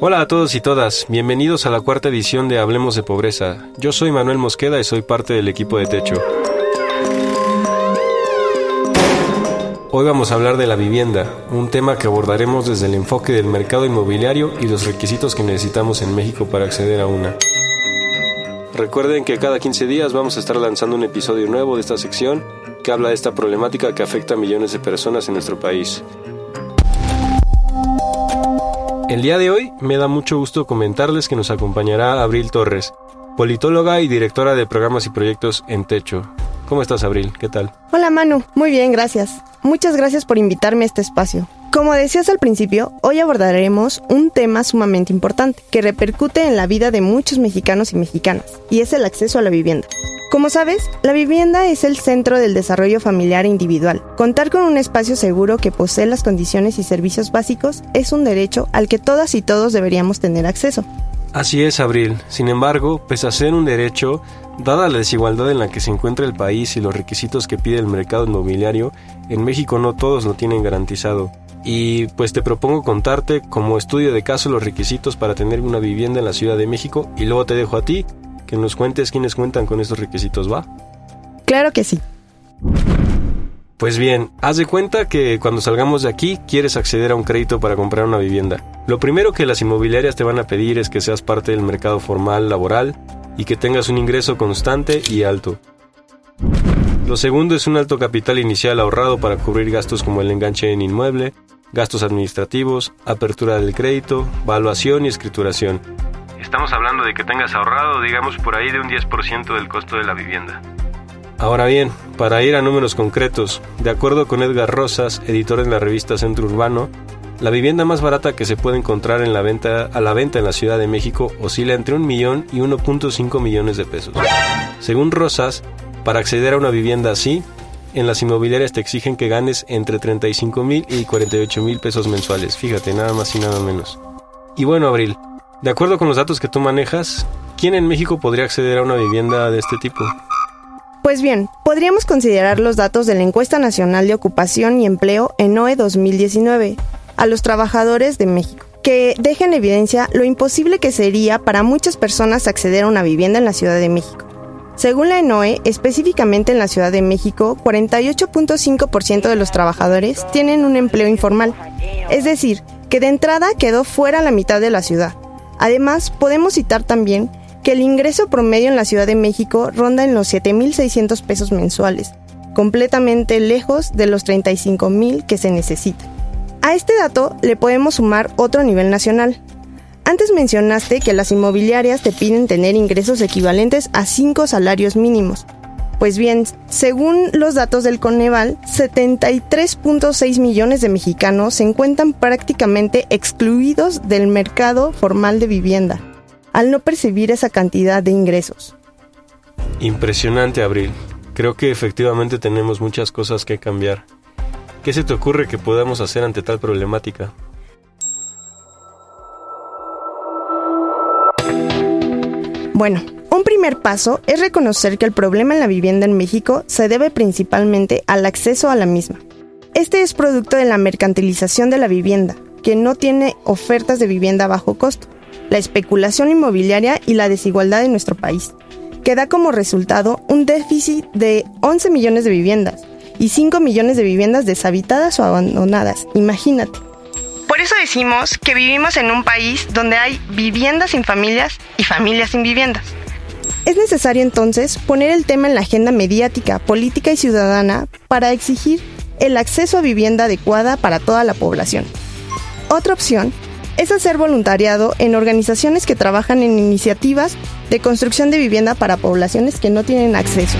Hola a todos y todas, bienvenidos a la cuarta edición de Hablemos de Pobreza. Yo soy Manuel Mosqueda y soy parte del equipo de Techo. Hoy vamos a hablar de la vivienda, un tema que abordaremos desde el enfoque del mercado inmobiliario y los requisitos que necesitamos en México para acceder a una. Recuerden que cada 15 días vamos a estar lanzando un episodio nuevo de esta sección que habla de esta problemática que afecta a millones de personas en nuestro país. El día de hoy me da mucho gusto comentarles que nos acompañará Abril Torres, politóloga y directora de programas y proyectos en Techo. ¿Cómo estás, Abril? ¿Qué tal? Hola, Manu. Muy bien, gracias. Muchas gracias por invitarme a este espacio. Como decías al principio, hoy abordaremos un tema sumamente importante que repercute en la vida de muchos mexicanos y mexicanas, y es el acceso a la vivienda. Como sabes, la vivienda es el centro del desarrollo familiar e individual. Contar con un espacio seguro que posee las condiciones y servicios básicos es un derecho al que todas y todos deberíamos tener acceso. Así es, Abril. Sin embargo, pese a ser un derecho, dada la desigualdad en la que se encuentra el país y los requisitos que pide el mercado inmobiliario, en México no todos lo tienen garantizado. Y pues te propongo contarte como estudio de caso los requisitos para tener una vivienda en la Ciudad de México y luego te dejo a ti que nos cuentes quiénes cuentan con estos requisitos, ¿va? Claro que sí. Pues bien, haz de cuenta que cuando salgamos de aquí quieres acceder a un crédito para comprar una vivienda. Lo primero que las inmobiliarias te van a pedir es que seas parte del mercado formal laboral y que tengas un ingreso constante y alto. Lo segundo es un alto capital inicial ahorrado para cubrir gastos como el enganche en inmueble, gastos administrativos, apertura del crédito, valuación y escrituración. Estamos hablando de que tengas ahorrado, digamos, por ahí de un 10% del costo de la vivienda. Ahora bien, para ir a números concretos, de acuerdo con Edgar Rosas, editor en la revista Centro Urbano, la vivienda más barata que se puede encontrar en la venta, a la venta en la Ciudad de México oscila entre un millón y 1.5 millones de pesos. Según Rosas, para acceder a una vivienda así, en las inmobiliarias te exigen que ganes entre 35 mil y 48 mil pesos mensuales. Fíjate, nada más y nada menos. Y bueno, Abril, de acuerdo con los datos que tú manejas, ¿quién en México podría acceder a una vivienda de este tipo? Pues bien, podríamos considerar los datos de la Encuesta Nacional de Ocupación y Empleo en OE 2019 a los trabajadores de México, que deja en evidencia lo imposible que sería para muchas personas acceder a una vivienda en la Ciudad de México. Según la ENOE, específicamente en la Ciudad de México, 48.5% de los trabajadores tienen un empleo informal, es decir, que de entrada quedó fuera la mitad de la ciudad. Además, podemos citar también que el ingreso promedio en la Ciudad de México ronda en los 7.600 pesos mensuales, completamente lejos de los 35.000 que se necesitan. A este dato le podemos sumar otro nivel nacional. Antes mencionaste que las inmobiliarias te piden tener ingresos equivalentes a 5 salarios mínimos. Pues bien, según los datos del Coneval, 73.6 millones de mexicanos se encuentran prácticamente excluidos del mercado formal de vivienda, al no percibir esa cantidad de ingresos. Impresionante, Abril. Creo que efectivamente tenemos muchas cosas que cambiar. ¿Qué se te ocurre que podamos hacer ante tal problemática? Bueno, un primer paso es reconocer que el problema en la vivienda en México se debe principalmente al acceso a la misma. Este es producto de la mercantilización de la vivienda, que no tiene ofertas de vivienda a bajo costo, la especulación inmobiliaria y la desigualdad en nuestro país, que da como resultado un déficit de 11 millones de viviendas y 5 millones de viviendas deshabitadas o abandonadas, imagínate. Por eso decimos que vivimos en un país donde hay viviendas sin familias y familias sin viviendas. Es necesario entonces poner el tema en la agenda mediática, política y ciudadana para exigir el acceso a vivienda adecuada para toda la población. Otra opción es hacer voluntariado en organizaciones que trabajan en iniciativas de construcción de vivienda para poblaciones que no tienen acceso.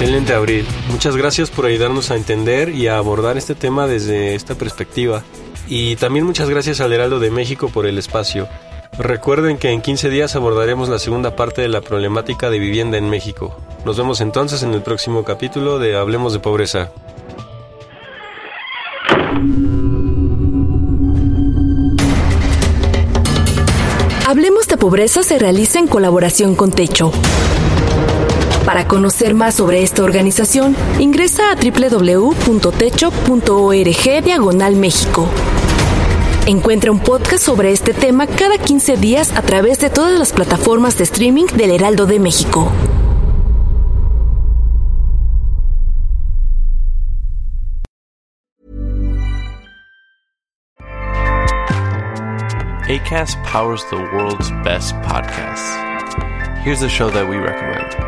Excelente, Abril. Muchas gracias por ayudarnos a entender y a abordar este tema desde esta perspectiva. Y también muchas gracias al Heraldo de México por el espacio. Recuerden que en 15 días abordaremos la segunda parte de la problemática de vivienda en México. Nos vemos entonces en el próximo capítulo de Hablemos de Pobreza. Hablemos de Pobreza se realiza en colaboración con Techo. Para conocer más sobre esta organización, ingresa a www.techo.org diagonal México. Encuentra un podcast sobre este tema cada 15 días a través de todas las plataformas de streaming del Heraldo de México. ACAST powers the world's best podcasts. Here's a show that we recommend.